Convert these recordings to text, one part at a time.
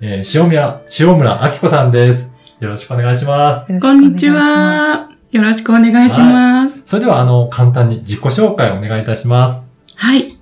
えー、塩村、塩村明子さんです。よろしくお願いします。こんにち。は。よろしくお願いします。それでは、あの、簡単に自己紹介をお願いいたします。はい。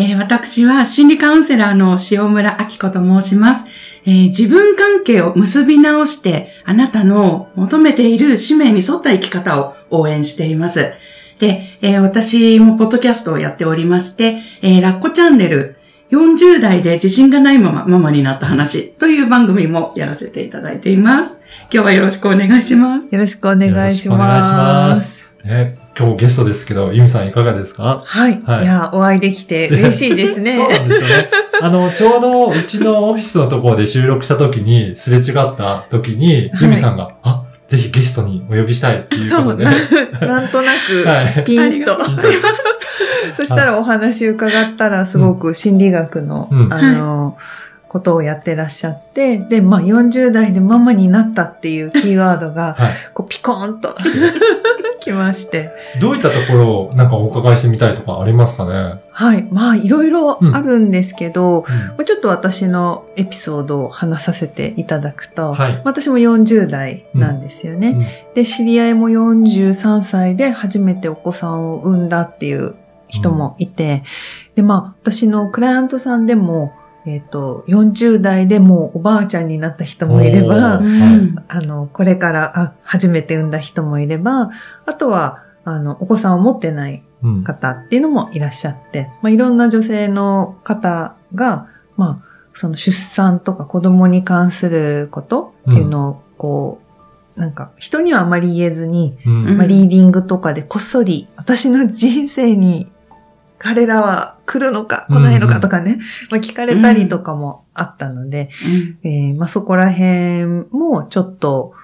えー私は心理カウンセラーの塩村明子と申します、えー自分関係を結び直して、あなたの求めている使命に沿った生き方を応援しています。で、えー私もポッドキャストをやっておりまして、えーラッコチャンネル、40代で自信がないままママになった話という番組もやらせていただいています。今日はよろしくお願いします。よろしくお願いしよろしくお願いしま。ますす。ね、今日ゲストですけど、ゆみさんいかがですか？はい。はいい、や、お会いできて嬉しいですね。そうなんですよね。あの、ちょうどうちのオフィスのところで収録した時に、すれ違った時に、はいゆみさんが、あ、ぜひゲストにお呼びしたいっていうそう、ことで、ななんとな はいく、ピンとありがと。うございます。そしたらお話伺ったら、すごく心理学の、うん。あの、ことをやってらっしゃって、で、まあ40代でママになったっていうキーワードが、はい。こうピコーンと 来まして。どういったところをなんかお伺いしてみたいとかありますかね？はい。まあ、いろいろあるんですけど、まあちょっと私のエピソードを話させていただくと、はい。私も40代なんですよね。うん。で、知り合いも43歳で初めてお子さんを産んだっていう人もいて、で、まあ、私のクライアントさんでも、えっ、と、40代でもうおばあちゃんになった人もいればあの、これから、あ、初めて産んだ人もいれば、あとは、あの、お子さんを持ってないうん。方っていうのもいらっしゃって、まあ、いろんな女性の方が、まあ、その出産とか子供に関することっていうのを、こう、なんか人にはあまり言えずに、うん。まあ、リーディングとかでこっそり私の人生に彼らは来るのか来ないのかとかね、まあ、聞かれたりとかもあったので、えーまあ、そこら辺もちょっと、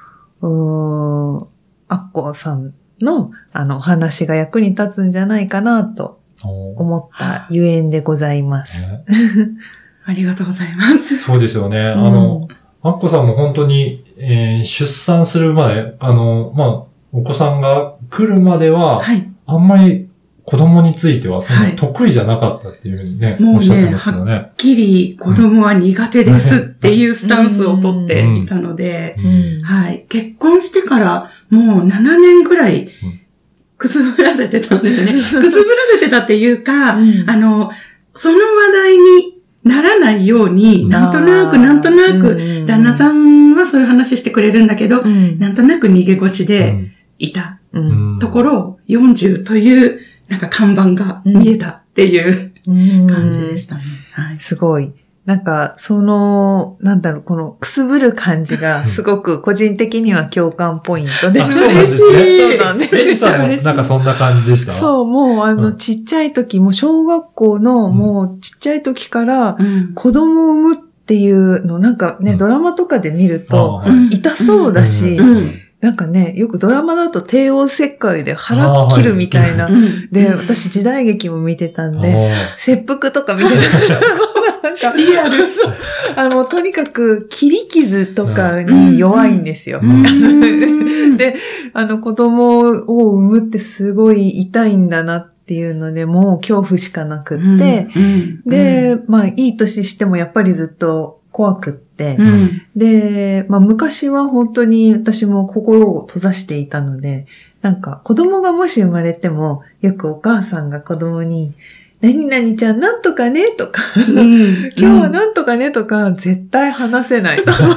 うーん、アッコさんのあのお話が役に立つんじゃないかなと思ったゆえんでございます。ね ありがとうございます。そうですよね。あうんの、アッコさんも本当に、えー出産する前、あの、まあ、お子さんが来るまでは、はい。あんまり子供についてはそんはない。得意じゃなかったっていうふうにね、もうねおっしゃってますけどね。はっきり子供は苦手ですっていうスタンスをとっていたので、うん。はい。結婚してからもう7年ぐらいくすぶらせてたんですね。くすぶらせてたっていうか、うん。あの、その話題にならないように、なんとなくなんとなく、旦那さん、んはそういう話してくれるんだけど、うん。なんとなく逃げ腰うでん。いたうん。ところ、40というなんか看板が見えたっていううん。感じでしたね。はい。すごい。なんか、その、なんだろう、このくすぶる感じが、すごく個人的には共感ポイントで。あそうなんですね。そうなんです。なんかそんな感じでした？そう、もうあの、うん。ちっちゃい時、もう小学校の、うん。もうちっちゃい時から、うん。子供を産むっていうの、なんかね、うん。ドラマとかで見ると、痛そうだし、なんかね、よくドラマだと帝王切開で腹切るみたいな。うん。で、私時代劇も見てたんで、あ切腹とか見てた。ら、なんか、リアル。そう。あの、とにかく切り傷とかに弱いんですよ。うん。で、あの、子供を産むってすごい痛いんだなっていうので、もう恐怖しかなくって、うん、で、まあ、いい年してもやっぱりずっと怖くって、うん、で、まあ、昔は本当に私も心を閉ざしていたので、なんか子供がもし生まれても、よくお母さんが子供に、何々ちゃんなんとかねとか、うん。今日はなんとかねとか、絶対話せない。と。わか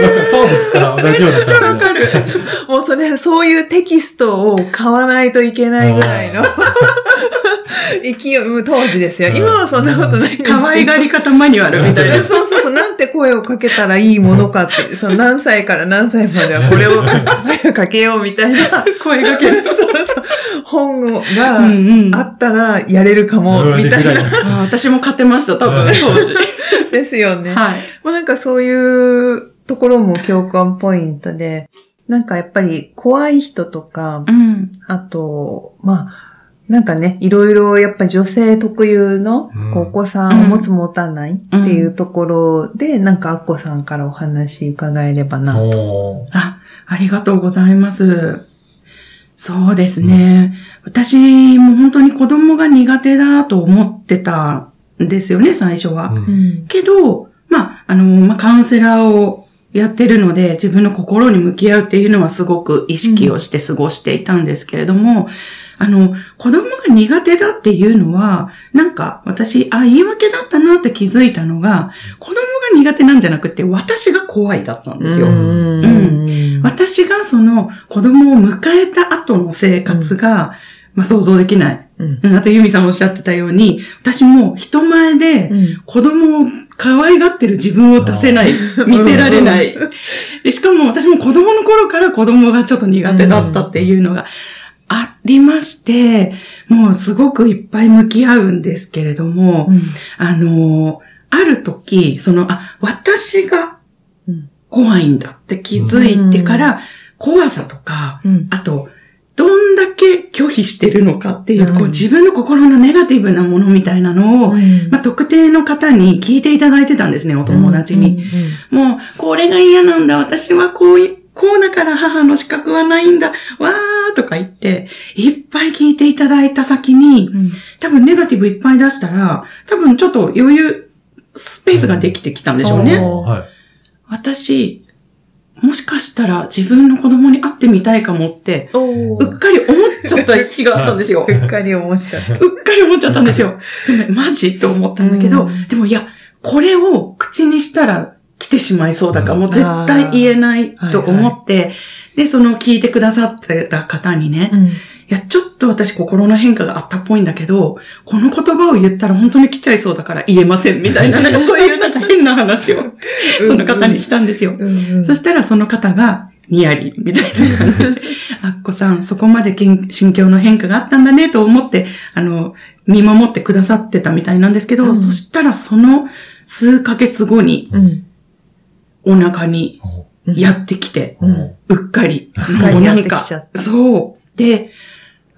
ーそうですか。同じようなめっちゃわ。かる。もうそれ、そういうテキストを買わないといけないぐらいの勢い、もう当時ですよ。今はそんなことないんですけど。可愛がり方マニュアルみたいな。そうそうそう、なんて声をかけたらいいものかって、その何歳から何歳まではこれを声をかけようみたいな。声かける。そうそう。本があったらやれるかも、みたいな。あ私も買ってました、多分、うん当時。ですよね。はい。もうなんかそういうところも共感ポイントで、なんかやっぱり怖い人とか、うん。あと、まあ、なんかね、いろいろやっぱ女性特有のお子さんを持つ持たないっていうところで、なんかアッコさんからお話伺えればな。おーあ、ありがとうございます。そうですね。私も本当に子供が苦手だと思ってたんですよね、最初は。けど、まあ、あの、まあ、カウンセラーをやってるので、自分の心に向き合うっていうのはすごく意識をして過ごしていたんですけれども、あの、子供が苦手だっていうのは、なんか私、あ、言い訳だったなって気づいたのが、子供が苦手なんじゃなくて、私が怖いだったんですよ。うん。うん。私がその子供を迎えた後の生活が、まあ想像できない。うん。うん。あとユミさんおっしゃってたように、私も人前でうん。子供を可愛がってる自分を出せない、見せられない。でしかも私も子供の頃から子供がちょっと苦手だったっていうのがありまして、もうすごくいっぱい向き合うんですけれども、あの、ある時、その、あ、私がうん。怖いんだって気づいてから、怖さとか、うん。あと、どんだけ拒否してるのかっていう、うん。こう自分の心のネガティブなものみたいなのを、うん。まあ、特定の方に聞いていただいてたんですね、お友達に。もう、これが嫌なんだ、私はこうい、こうだから母の資格はないんだ、わーとか言って、いっぱい聞いていただいた先に、うん多分ネガティブいっぱい出したら、多分ちょっと余裕、スペースができてきたんでしょうね。うんはい。私、もしかしたら自分の子供に会ってみたいかもって、おうっかり思っちゃった日があったんですよ。うっかり思っちゃった。うっかり思っちゃったんですよ。でも、マジと思ったんだけど、うんでもいや、これを口にしたら来てしまいそうだから、もう絶対言えないと思って、で、その聞いてくださってた方にね、うん。いや、ちょっと私心の変化があったっぽいんだけど、この言葉を言ったら本当に来ちゃいそうだから言えませんみたいな、なんかそういうなんか変な話をその方にしたんですよ。うんうん。そしたらその方が、ニヤリ、みたいな感じで、あっこさん、そこまで心境の変化があったんだね、と思って、あの、見守ってくださってたみたいなんですけど、うん。そしたらその数ヶ月後に、うんお腹におやってきて、うんおうっかり。っかりやってもうなんかきちゃった、そう。で、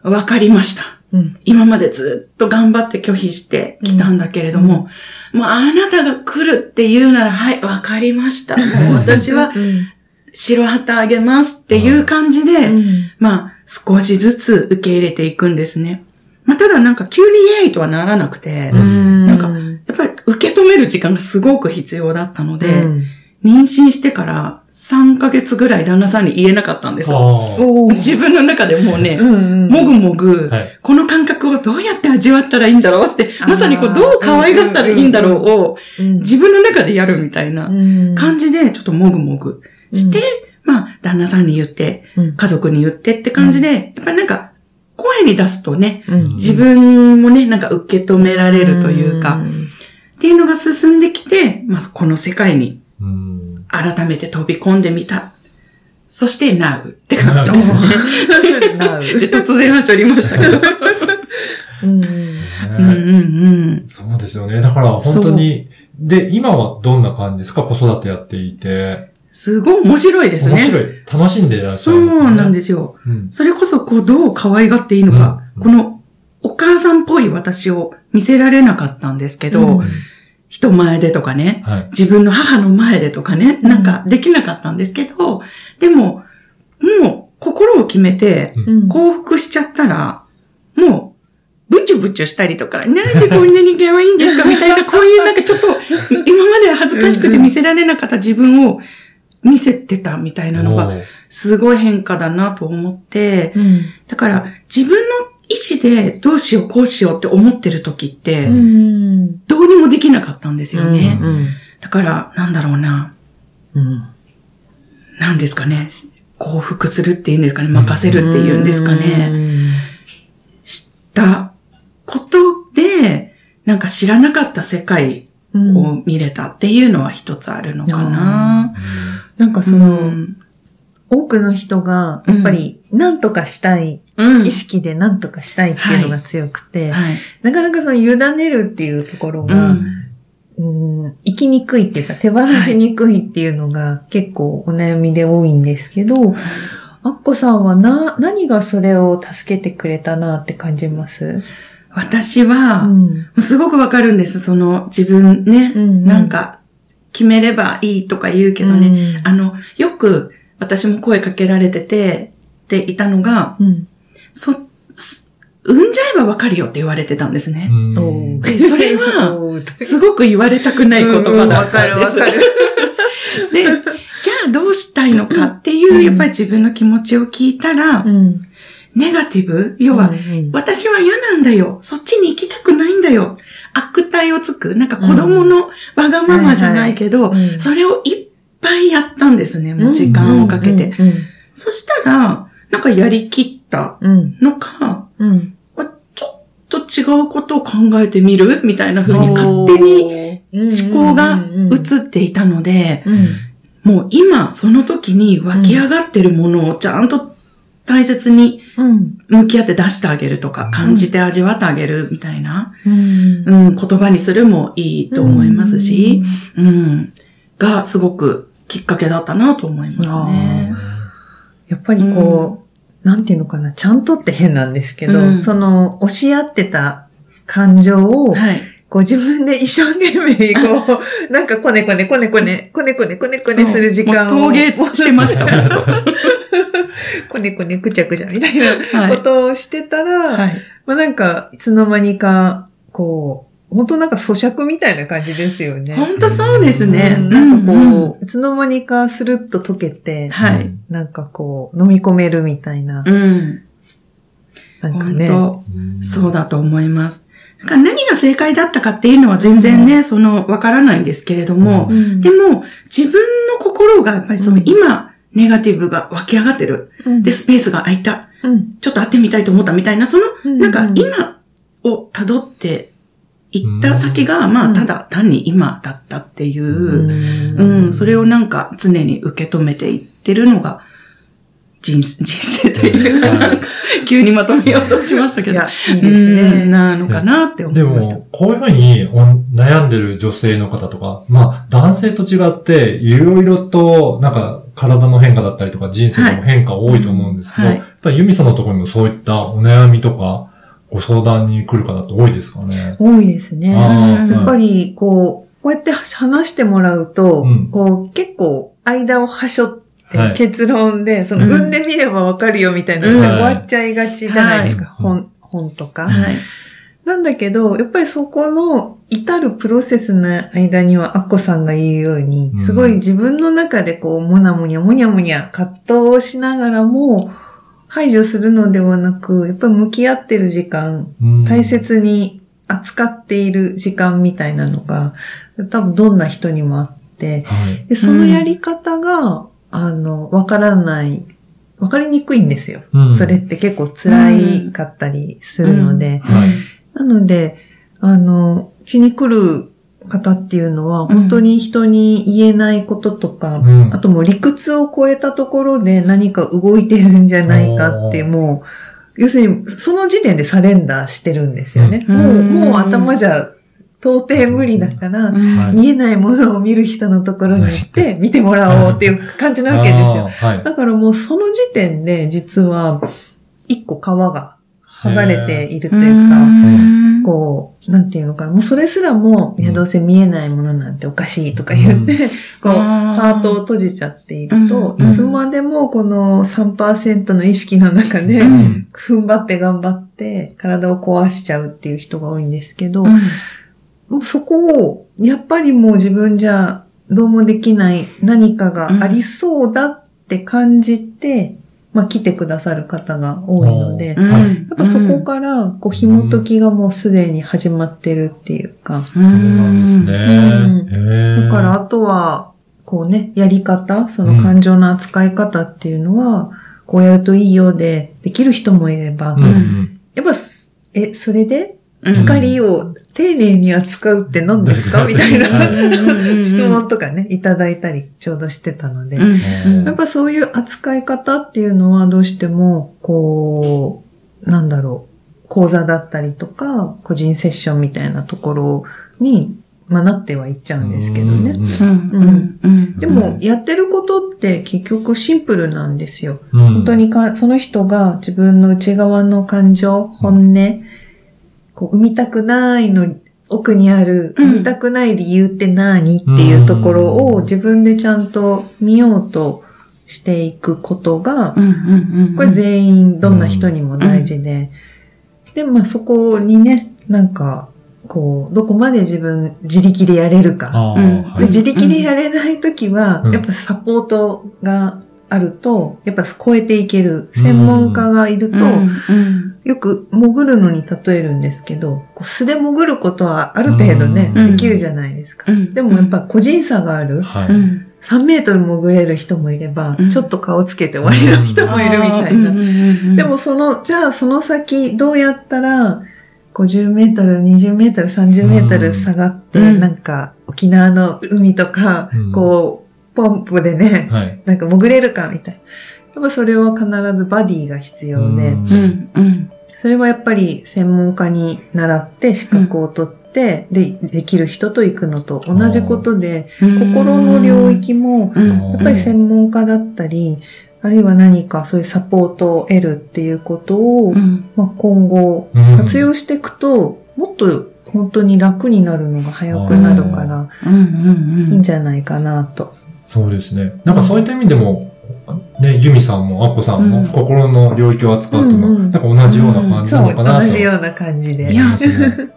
わかりました。うん今までずっと頑張って拒否してきたんだけれども、もうあなたが来るって言うなら、はい、わかりました。もう私はうん白旗あげますっていう感じで、うんまあ、少しずつ受け入れていくんですね。まあ、ただなんか急にイエーイとはならなくて、うんなんかやっぱり受け止める時間がすごく必要だったので、うん妊娠してから3ヶ月ぐらい旦那さんに言えなかったんです。あー。おー。自分の中でもうね、うんうんもぐもぐ、はい。この感覚をどうやって味わったらいいんだろうって、まさにこう、どう可愛がったらいいんだろうを、うん自分の中でやるみたいなうん感じで、ちょっともぐもぐして、まあ、旦那さんに言って、うん。家族に言ってって感じで、やっぱりなんか、声に出すとね、うん。自分もね、なんか受け止められるというか、ん。っていうのが進んできて、まあ、この世界にうん。改めて飛び込んでみた。そして、Now って感じですね。突然話ありましたけど。うんうんうんうん。そうですよね。だから本当に、で、今はどんな感じですか？子育てやっていて。すごい面白いですね。面白い。楽しんでいらっしゃるんですそうね。なんですよ。うん。それこそ、こう、どう可愛がっていいのか、うんこの、お母さんっぽい私を見せられなかったんですけど、うん人前でとかね、はい。自分の母の前でとかね、うん。なんかできなかったんですけど、でも、もう、心を決めて、うん。幸福しちゃったら、もう、ブチュブチュしたりとか、なんでこんなに可愛いんですかみたいな、こういうなんかちょっと、今までは恥ずかしくて見せられなかった自分を見せてたみたいなのが、すごい変化だなと思って、うん。だから自分の意思でどうしようこうしようって思ってる時って、んですよね。うんだから、なんだろうな、うんなんですかね、幸福するっていうんですかね、任せるっていうんですかね。知ったことで、なんか知らなかった世界うんを見れたっていうのは一つあるのかな。なんかそうの、ん。多くの人が、やっぱり、何とかしたい、うん意識で何とかしたいっていうのが強くて、はい。なかなかその委ねるっていうところうが、ん。うん、生きにくいっていうか手放しにくいっていうのが結構お悩みで多いんですけど、アッコさんはな、何がそれを助けてくれたなって感じます？私は、ん。すごくわかるんです。その自分ね、うんうんなんか決めればいいとか言うけどね、あの、よく私も声かけられてて、っていたのが、うん。そ、す産んじゃえばわかるよって言われてたんですね。それは すごく言われたくない言葉だったんです。うんわかるわかるで、じゃあどうしたいのかっていう、やっぱり自分の気持ちを聞いたら、うん。ネガティブ要は、うん私は嫌なんだよ。そっちに行きたくないんだよ。悪態をつく。なんか子供のわがままじゃないけど、それをいっぱいやったんですね。もう時間をかけて。うん。そしたら、なんかやりきったうん。のか、うん。違うことを考えてみる？みたいな風に勝手にに思考が移っていたので、うん。もう今その時に湧き上がってるものをちゃんと大切にうん。向き合って出してあげるとか、感じて味わってあげるみたいな、うん。うん、言葉にするもいいと思いますし、うん、がすごくきっかけだったなと思いますね。やっぱりこう、なんていうのかな、ちゃんとって変なんですけど、うんその、押し合ってた感情を、はい。こう自分で一生懸命、こう、なんかこねこねこねこね、こねこねこねこねする時間を。陶芸してました。こねこねくちゃくちゃみたいなはいことをしてたら、はい。まあなんか、いつの間にか、こう、本当なんか咀嚼みたいな感じですよね。本当そうですね。うんなんかこう、うんうんいつの間にかスルッと溶けて、はい。なんかこう、飲み込めるみたいな、うん。なんかね。そうだと思います。だから何が正解だったかっていうのは全然ね、その、わからないんですけれども、うんでも、自分の心がやっぱりその、うん今、ネガティブが湧き上がってる。うんで、スペースが空いた。うんちょっと会ってみたいと思ったみたいな、その、うんなんか今を辿って行った先が、まあ、ただ単に今だったっていう、うん、それをなんか常に受け止めていってるのが、人 人生というか、急にまとめようとしましたけど。いや、いいでうんすね。なのかなって思でいました。も、こういうふうにお悩んでる女性の方とか、まあ、男性と違って、いろいろと、なんか、体の変化だったりとか、人生の変化多いと思うんですけど、はいやっぱりユミさんのところにもそういったお悩みとか、ご相談に来る方って多いですかね。多いですね。やっぱり、こう、こうやって話してもらうと、うんこう、結構、間をはしょって、はい結論で、その、うん産んでみればわかるよみたいな終わっちゃいがちじゃないですか。はい本、本とか。はい。なんだけど、やっぱりそこの至るプロセスの間には、アッコさんが言うようにうん、すごい自分の中でこう、もなもにゃもにゃもにゃ葛藤をしながらも、排除するのではなく、やっぱり向き合ってる時間、うん大切に扱っている時間みたいなのが、多分どんな人にもあって、はい。で、そのやり方が、あの、わからない、わかりにくいんですよ。うんそれって結構辛いかったりするので。はい。なので、あの、うちに来る方っていうのは、うん。本当に人に言えないこととか、うん。あともう理屈を超えたところで何か動いてるんじゃないかって、もう、要するに、その時点でサレンダーしてるんですよね。うん。もう、うんもう頭じゃ到底無理だから、はい。見えないものを見る人のところに行って見てもらおうっていう感じなわけですよ。だからもうその時点で実は一個皮が剥がれているというか、うん。こう、なんていうのかな、もうそれすらも、いや、どうせ見えないものなんておかしいとか言って、こう、ハートを閉じちゃっていると、うん。いつまでもこの3%の意識の中で、うん。踏ん張って頑張って体を壊しちゃうっていう人が多いんですけど、そこを、やっぱりもう自分じゃどうもできない何かがありそうだって感じて、まあ来てくださる方が多いので、やっぱそこから、こう、紐解きがもうすでに始まってるっていうか。そうなんですね。だから、あとは、こうね、やり方、その感情の扱い方っていうのは、こうやるといいようで、できる人もいれば、やっぱ、え、それでうん光を丁寧に扱うって何ですかみたいなは質問とかね、いただいたりちょうどしてたので。うん。やっぱそういう扱い方っていうのはどうしても、こう、なんだろう、講座だったりとか、個人セッションみたいなところに、まあ、なってはいっちゃうんですけどね。でも、やってることって結局シンプルなんですよ。うん。本当にか、その人が自分の内側の感情、本音、こう、生みたくないの、奥にある、うん。生みたくない理由って何っていうところを自分でちゃんと見ようとしていくことが。これ全員どんな人にも大事で、で、まあそこにね、なんか、こう、どこまで自分、自力でやれるか。自力でやれないときは、うん。やっぱサポートがあると、やっぱ超えていける。専門家がいると、うん。うん。よく潜るのに例えるんですけど、こう素で潜ることはある程度ね、うん。できるじゃないですか。うん。でもやっぱ個人差がある。はい。うん。3メートル潜れる人もいれば、うん。ちょっと顔つけて終わりの人もいるみたいな。なでも、その、じゃあその先どうやったら、50メートル、20メートル、30メートル下がって、うん。なん。か沖縄の海とか、うん。こう、ポンプでね、はい。なんか潜れるかみたいな。やっぱそれは必ずバディが必要で、うんうん。うん。それはやっぱり専門家に習って資格を取って、で、できる人と行くのと同じことで、心の領域も、うん、やっぱり専門家だったり、あるいは何かそういうサポートを得るっていうことを、うん。まあ、今後うん活用していくと、もっと本当に楽になるのが早くなるから、うん。うん。いいんじゃないかなと。そうですね。なんかそういった意味でも、ね、ユミさんもアッコさんもうん心の領域を扱うというんうんなんか同じような感じそう、なのかなと。同じような感じで。いや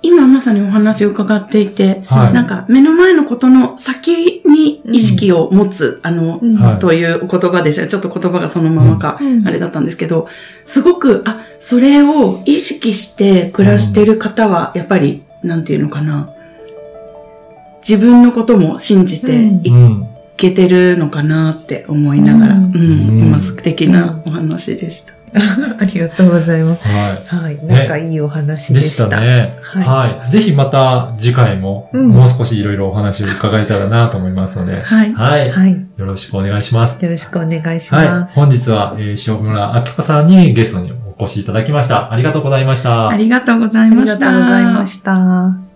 今まさにお話を伺っていて、はい。なんか目の前のことの先に意識を持つ、あの、うんはいというお言葉でした。ちょっと言葉がそのままか、うんあれだったんですけど、すごく、あ、それを意識して暮らしてる方は、やっぱり、なんていうのかな。自分のことも信じていうん。けてるのかなって思いながら、ううんん、うん今素敵なお話でした。ありがとうございます。ははい。なんかいいお話い。ででししたた。ね。はいはい。ぜひまた次回も、うんもう少しいろいろお話を伺えたらなと思いますので、はい。はい。はい。よろしくお願いします。よろしくお願いしはいま。す。本日は、えー、塩村明子さんにゲストにお越しいただきました。ありがとうございました。ありがとうございありました。がとうございました。